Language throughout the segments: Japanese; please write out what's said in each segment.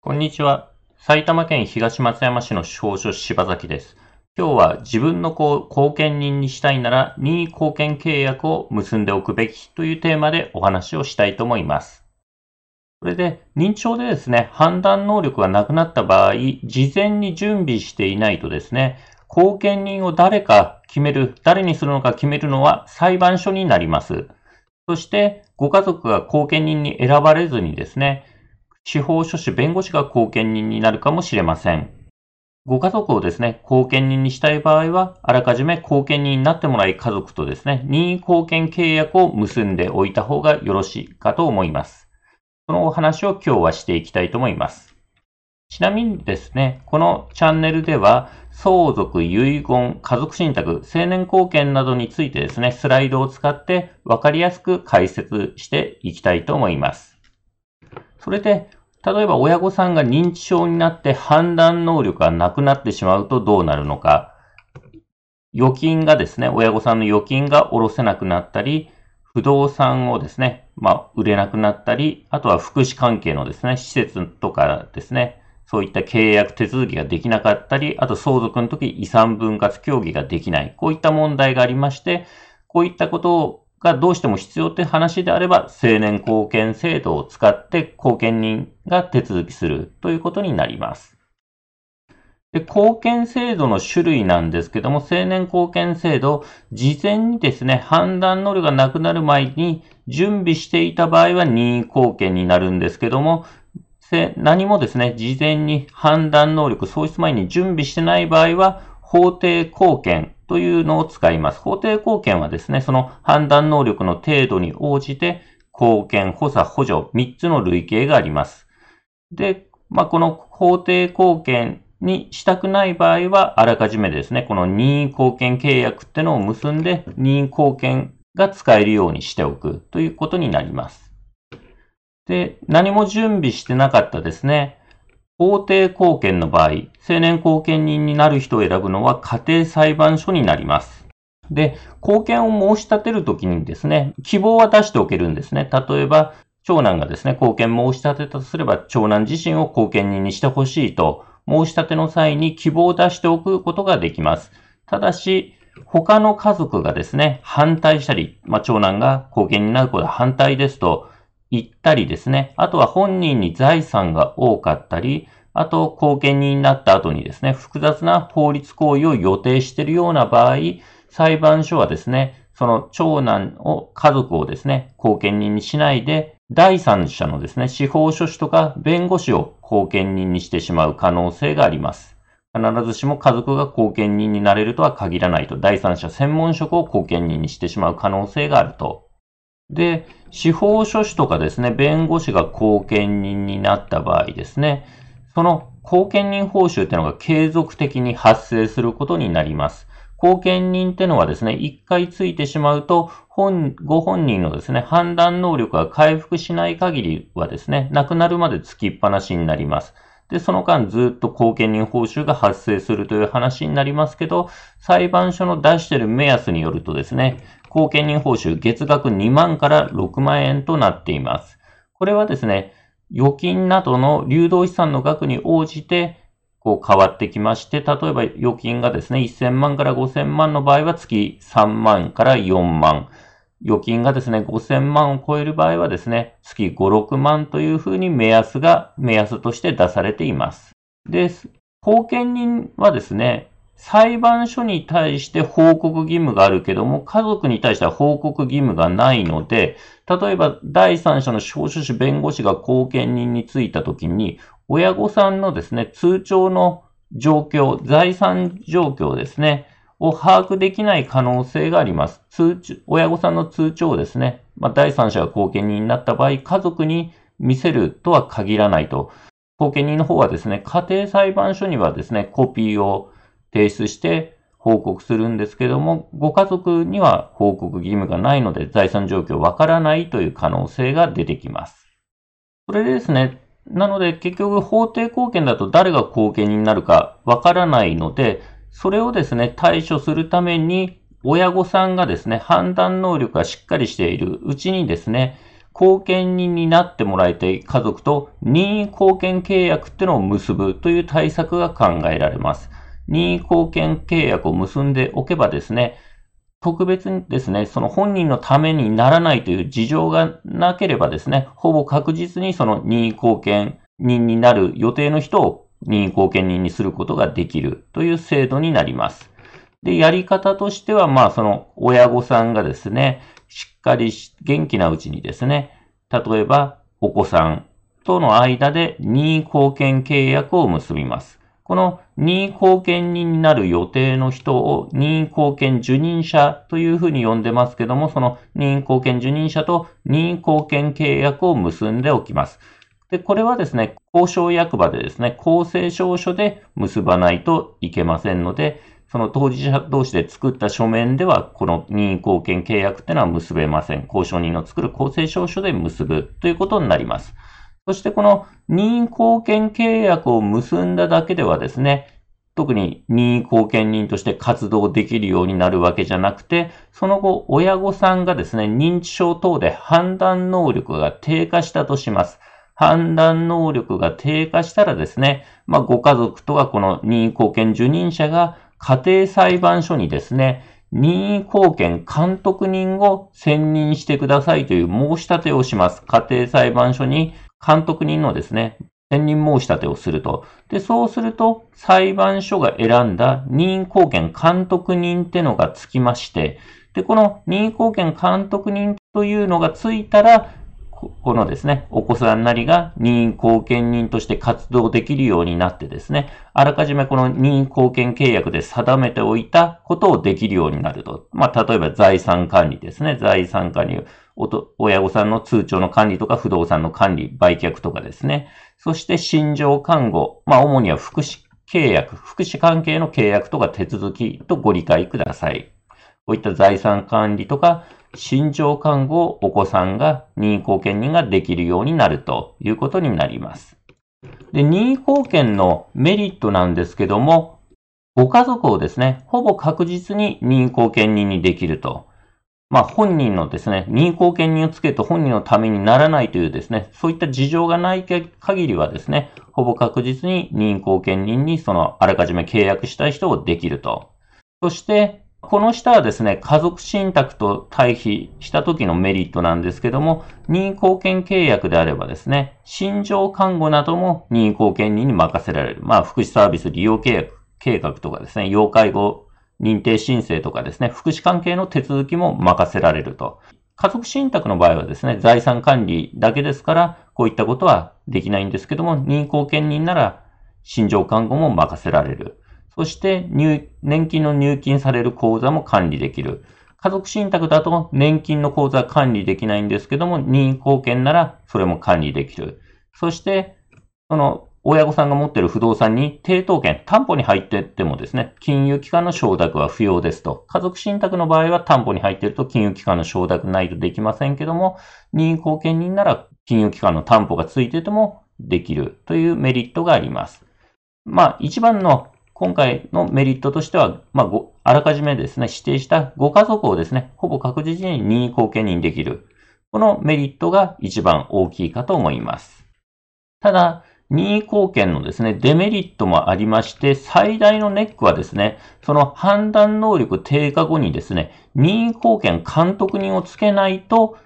こんにちは。埼玉県東松山市の司法書柴崎です。今日は自分の子を後見人にしたいなら任意後見契約を結んでおくべきというテーマでお話をしたいと思います。それで認知症でですね、判断能力がなくなった場合、事前に準備していないとですね、後見人を誰か決める、誰にするのか決めるのは裁判所になります。そして、ご家族が後見人に選ばれずにですね、司法書士弁護士が後見人になるかもしれません。ご家族をですね、後見人にしたい場合は、あらかじめ後見人になってもらい家族とですね、任意後見契約を結んでおいた方がよろしいかと思います。そのお話を今日はしていきたいと思います。ちなみにですね、このチャンネルでは、相続、遺言、家族信託、成年後見などについてですね、スライドを使って分かりやすく解説していきたいと思います。それで、例えば親御さんが認知症になって判断能力がなくなってしまうとどうなるのか。預金がですね、親御さんの預金が下ろせなくなったり、不動産をですね、まあ、売れなくなったり、あとは福祉関係のですね、施設とかですね、そういった契約手続きができなかったり、あと相続の時遺産分割協議ができない。こういった問題がありまして、こういったことをがどうしても必要って話であれば、成年後見制度を使って後見人が手続きするということになります。で、後見制度の種類なんですけども、成年後見制度、事前にですね、判断能力がなくなる前に準備していた場合は任意後見になるんですけども、何もですね、事前に判断能力、喪失前に準備してない場合は、法定後見というのを使います。法定後見はですね、その判断能力の程度に応じて、後見、補佐、補助、3つの類型があります。で、まあ、この法定後見にしたくない場合は、あらかじめですね、この任意後見契約ってのを結んで、任意後見が使えるようにしておくということになります。で、何も準備してなかったですね、法定後見の場合、成年後見人になる人を選ぶのは家庭裁判所になります。で、後見を申し立てるときにですね、希望は出しておけるんですね。例えば、長男がですね、後見申し立てたとすれば、長男自身を後見人にしてほしいと、申し立ての際に希望を出しておくことができます。ただし、他の家族がですね、反対したり、まあ、長男が後見になることは反対ですと、言ったりですね、あとは本人に財産が多かったり、あと、後見人になった後にですね、複雑な法律行為を予定しているような場合、裁判所はですね、その長男を、家族をですね、後見人にしないで、第三者のですね、司法書士とか弁護士を後見人にしてしまう可能性があります。必ずしも家族が後見人になれるとは限らないと、第三者専門職を後見人にしてしまう可能性があるとで、司法書士とかですね、弁護士が後見人になった場合ですね、その後見人報酬っていうのが継続的に発生することになります。後見人ってのはですね、一回ついてしまうと、本、ご本人のですね、判断能力が回復しない限りはですね、亡くなるまでつきっぱなしになります。で、その間ずっと後見人報酬が発生するという話になりますけど、裁判所の出している目安によるとですね、後見人報酬月額2万から6万円となっています。これはですね、預金などの流動資産の額に応じて、こう変わってきまして、例えば預金がですね、1000万から5000万の場合は月3万から4万。預金がですね、5000万を超える場合はですね、月5、6万というふうに目安が、目安として出されています。です、後見人はですね、裁判所に対して報告義務があるけども、家族に対しては報告義務がないので、例えば第三者の司法書士弁護士が後見人についたときに、親御さんのですね、通帳の状況、財産状況ですね、を把握できない可能性があります。通知親御さんの通帳をですね、まあ、第三者が後見人になった場合、家族に見せるとは限らないと。後見人の方はですね、家庭裁判所にはですね、コピーを提出して報告するんですけども、ご家族には報告義務がないので、財産状況わからないという可能性が出てきます。それでですね、なので結局法定後見だと誰が後見になるかわからないので、それをですね、対処するために、親御さんがですね、判断能力がしっかりしているうちにですね、後見人になってもらいたい家族と任意後見契約っていうのを結ぶという対策が考えられます。任意後見契約を結んでおけばですね、特別にですね、その本人のためにならないという事情がなければですね、ほぼ確実にその任意後見人になる予定の人を任意後見人にすることができるという制度になります。で、やり方としては、まあ、その親御さんがですね、しっかり元気なうちにですね、例えばお子さんとの間で任意後見契約を結びます。この任意後見人になる予定の人を任意後見受任者というふうに呼んでますけども、その任意後見受任者と任意後見契約を結んでおきます。で、これはですね、交渉役場でですね、公正証書で結ばないといけませんので、その当事者同士で作った書面では、この任意後見契約っていうのは結べません。交渉人の作る公正証書で結ぶということになります。そしてこの任意後見契約を結んだだけではですね、特に任意後見人として活動できるようになるわけじゃなくて、その後、親御さんがですね、認知症等で判断能力が低下したとします。判断能力が低下したらですね、まあ、ご家族とはこの任意後見受任者が家庭裁判所にですね、任意後見監督人を選任してくださいという申し立てをします。家庭裁判所に監督人のですね、選任申し立てをすると。で、そうすると、裁判所が選んだ任意後見監督人ってのがつきまして、で、この任意後見監督人というのがついたら、このですね、お子さんなりが任意後見人として活動できるようになってですね、あらかじめこの任意後見契約で定めておいたことをできるようになると。まあ、例えば財産管理ですね。財産管理、親御さんの通帳の管理とか不動産の管理、売却とかですね。そして心情看護。まあ、主には福祉契約、福祉関係の契約とか手続きとご理解ください。こういった財産管理とか、心情看護をお子さんが任意後見人ができるようになるということになります。で、任意後見のメリットなんですけども、ご家族をですね、ほぼ確実に任意後見人にできると。まあ本人のですね、任意後見人をつけると本人のためにならないというですね、そういった事情がない限りはですね、ほぼ確実に任意後見人にそのあらかじめ契約したい人をできると。そして、この下はですね、家族信託と対比した時のメリットなんですけども、任意後見契約であればですね、心情看護なども任意後見人に任せられる。まあ、福祉サービス利用契約、計画とかですね、要介護認定申請とかですね、福祉関係の手続きも任せられると。家族信託の場合はですね、財産管理だけですから、こういったことはできないんですけども、任意後見人なら、心情看護も任せられる。そして入、年金の入金される口座も管理できる。家族信託だと年金の口座管理できないんですけども、任意貢献ならそれも管理できる。そして、その親御さんが持っている不動産に抵当権、担保に入っていってもですね、金融機関の承諾は不要ですと。家族信託の場合は担保に入っていると金融機関の承諾ないとできませんけども、任意貢献人なら金融機関の担保がついててもできるというメリットがあります。まあ、一番の今回のメリットとしては、まあ、あらかじめですね、指定したご家族をですね、ほぼ確実に任意後見人できる。このメリットが一番大きいかと思います。ただ、任意後見のですね、デメリットもありまして、最大のネックはですね、その判断能力低下後にですね、任意後見監督人をつけないと、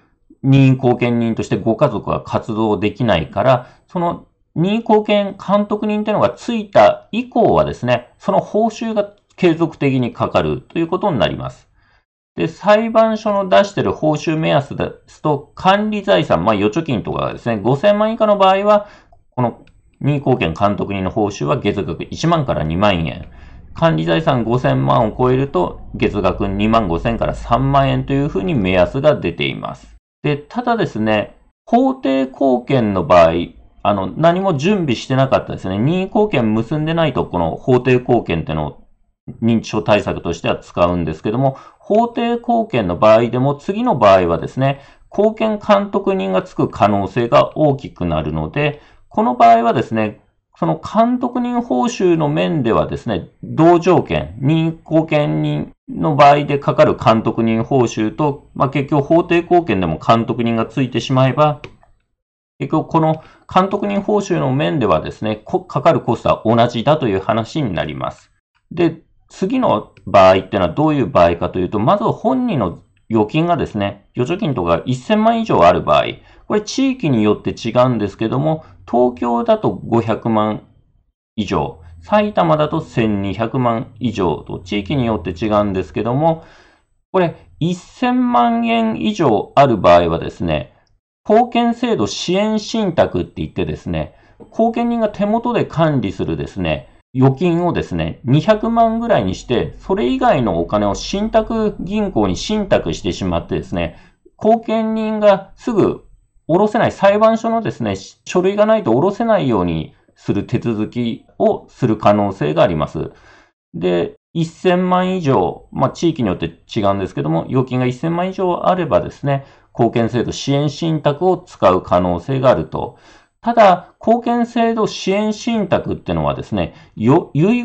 任意後見人としてご家族は活動できないから、その任意貢献監督人というのがついた以降はですね、その報酬が継続的にかかるということになります。で、裁判所の出している報酬目安ですと、管理財産、まあ、預貯金とかですね、5000万以下の場合は、この任意貢献監督人の報酬は月額1万から2万円。管理財産5000万を超えると、月額2万5000から3万円というふうに目安が出ています。で、ただですね、法定貢献の場合、あの、何も準備してなかったですね。任意貢献結んでないと、この法定貢献っていうのを認知症対策としては使うんですけども、法定貢献の場合でも、次の場合はですね、貢献監督人がつく可能性が大きくなるので、この場合はですね、その監督人報酬の面ではですね、同条件、任意後見人の場合でかかる監督人報酬と、まあ、結局法定貢献でも監督人がついてしまえば、結局この監督人報酬の面ではですね、かかるコストは同じだという話になります。で、次の場合っていうのはどういう場合かというと、まず本人の預金がですね、預貯金とか1000万以上ある場合、これ地域によって違うんですけども、東京だと500万以上、埼玉だと1200万以上と地域によって違うんですけども、これ1000万円以上ある場合はですね、貢献制度支援信託って言ってですね、貢献人が手元で管理するですね、預金をですね、200万ぐらいにして、それ以外のお金を信託銀行に信託してしまってですね、貢献人がすぐ下ろせない、裁判所のですね、書類がないと下ろせないようにする手続きをする可能性があります。で、1000万以上、まあ地域によって違うんですけども、預金が1000万以上あればですね、貢献制度支援信託を使う可能性があると。ただ、貢献制度支援信託ってのはですね、遺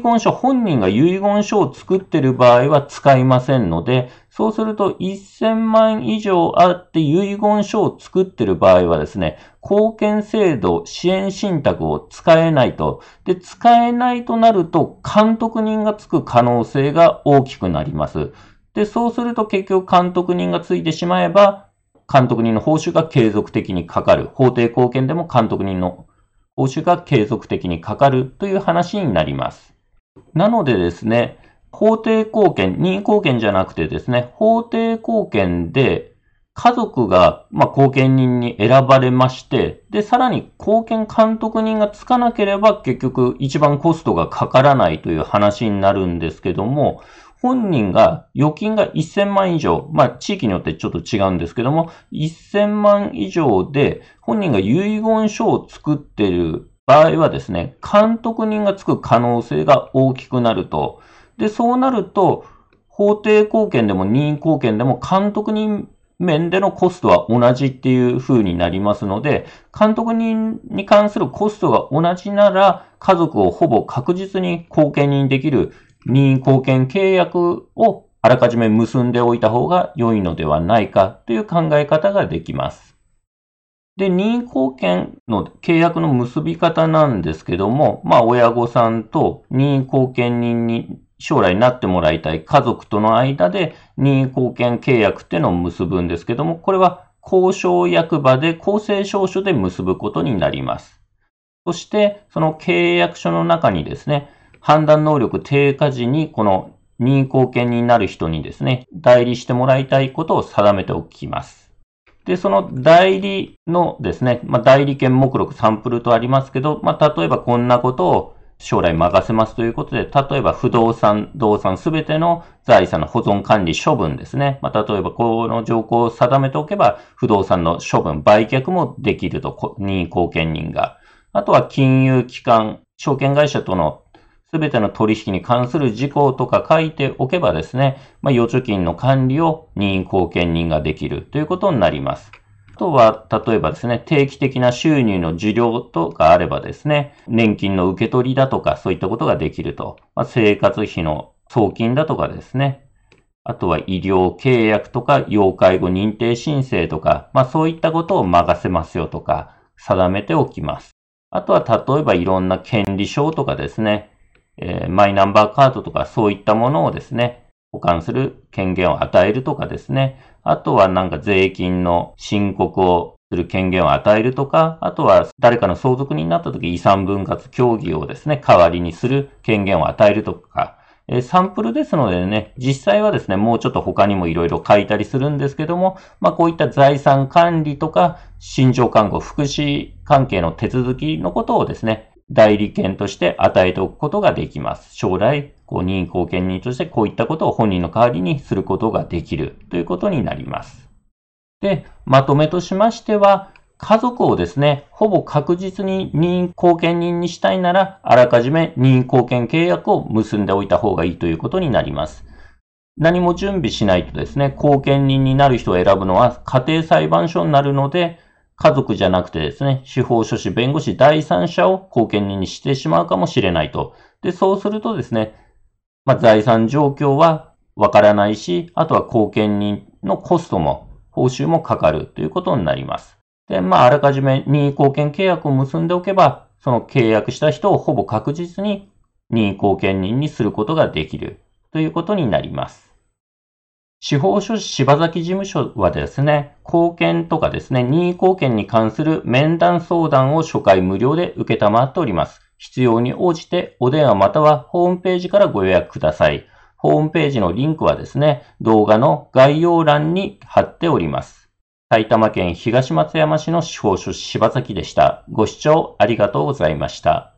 言書、本人が遺言書を作ってる場合は使いませんので、そうすると1000万以上あって遺言書を作ってる場合はですね、貢献制度支援信託を使えないと。で、使えないとなると監督人がつく可能性が大きくなります。で、そうすると結局監督人がついてしまえば、監督人の報酬が継続的にかかる。法定貢献でも監督人の報酬が継続的にかかるという話になります。なのでですね、法定貢献、任意貢献じゃなくてですね、法定貢献で家族が、まあ、貢献人に選ばれまして、で、さらに貢献監督人がつかなければ結局一番コストがかからないという話になるんですけども、本人が預金が1000万以上、まあ地域によってちょっと違うんですけども、1000万以上で本人が遺言書を作っている場合はですね、監督人がつく可能性が大きくなると。で、そうなると、法定貢献でも任意貢献でも監督人面でのコストは同じっていう風になりますので、監督人に関するコストが同じなら、家族をほぼ確実に貢献人できる任意貢献契約をあらかじめ結んでおいた方が良いのではないかという考え方ができます。で、任意貢献の契約の結び方なんですけども、まあ、親御さんと任意貢献人に将来なってもらいたい家族との間で任意貢献契約っていうのを結ぶんですけども、これは交渉役場で公正証書で結ぶことになります。そして、その契約書の中にですね、判断能力低下時に、この任意貢献になる人にですね、代理してもらいたいことを定めておきます。で、その代理のですね、まあ、代理権目録サンプルとありますけど、まあ、例えばこんなことを将来任せますということで、例えば不動産、動産すべての財産の保存管理処分ですね。まあ、例えばこの条項を定めておけば、不動産の処分、売却もできると、任意貢献人が。あとは金融機関、証券会社とのすべての取引に関する事項とか書いておけばですね、まあ、預貯金の管理を任意貢献人ができるということになります。あとは、例えばですね、定期的な収入の受領とかあればですね、年金の受け取りだとか、そういったことができると。まあ、生活費の送金だとかですね。あとは医療契約とか、要介護認定申請とか、まあそういったことを任せますよとか、定めておきます。あとは例えばいろんな権利証とかですね、えー、マイナンバーカードとかそういったものをですね、保管する権限を与えるとかですね、あとはなんか税金の申告をする権限を与えるとか、あとは誰かの相続人になった時遺産分割協議をですね、代わりにする権限を与えるとか、えサンプルですのでね、実際はですね、もうちょっと他にもいろいろ書いたりするんですけども、まあこういった財産管理とか、心情看護、福祉関係の手続きのことをですね、代理権として与えておくことができます。将来、こう任意貢献人としてこういったことを本人の代わりにすることができるということになります。で、まとめとしましては、家族をですね、ほぼ確実に任意貢献人にしたいなら、あらかじめ任意貢献契約を結んでおいた方がいいということになります。何も準備しないとですね、貢献人になる人を選ぶのは家庭裁判所になるので、家族じゃなくてですね、司法書士、弁護士、第三者を後見人にしてしまうかもしれないと。で、そうするとですね、まあ、財産状況はわからないし、あとは後見人のコストも、報酬もかかるということになります。で、まあ、あらかじめ任意後見契約を結んでおけば、その契約した人をほぼ確実に任意後見人にすることができるということになります。司法書士柴崎事務所はですね、貢献とかですね、任意貢献に関する面談相談を初回無料で受けたまっております。必要に応じてお電話またはホームページからご予約ください。ホームページのリンクはですね、動画の概要欄に貼っております。埼玉県東松山市の司法書士柴崎でした。ご視聴ありがとうございました。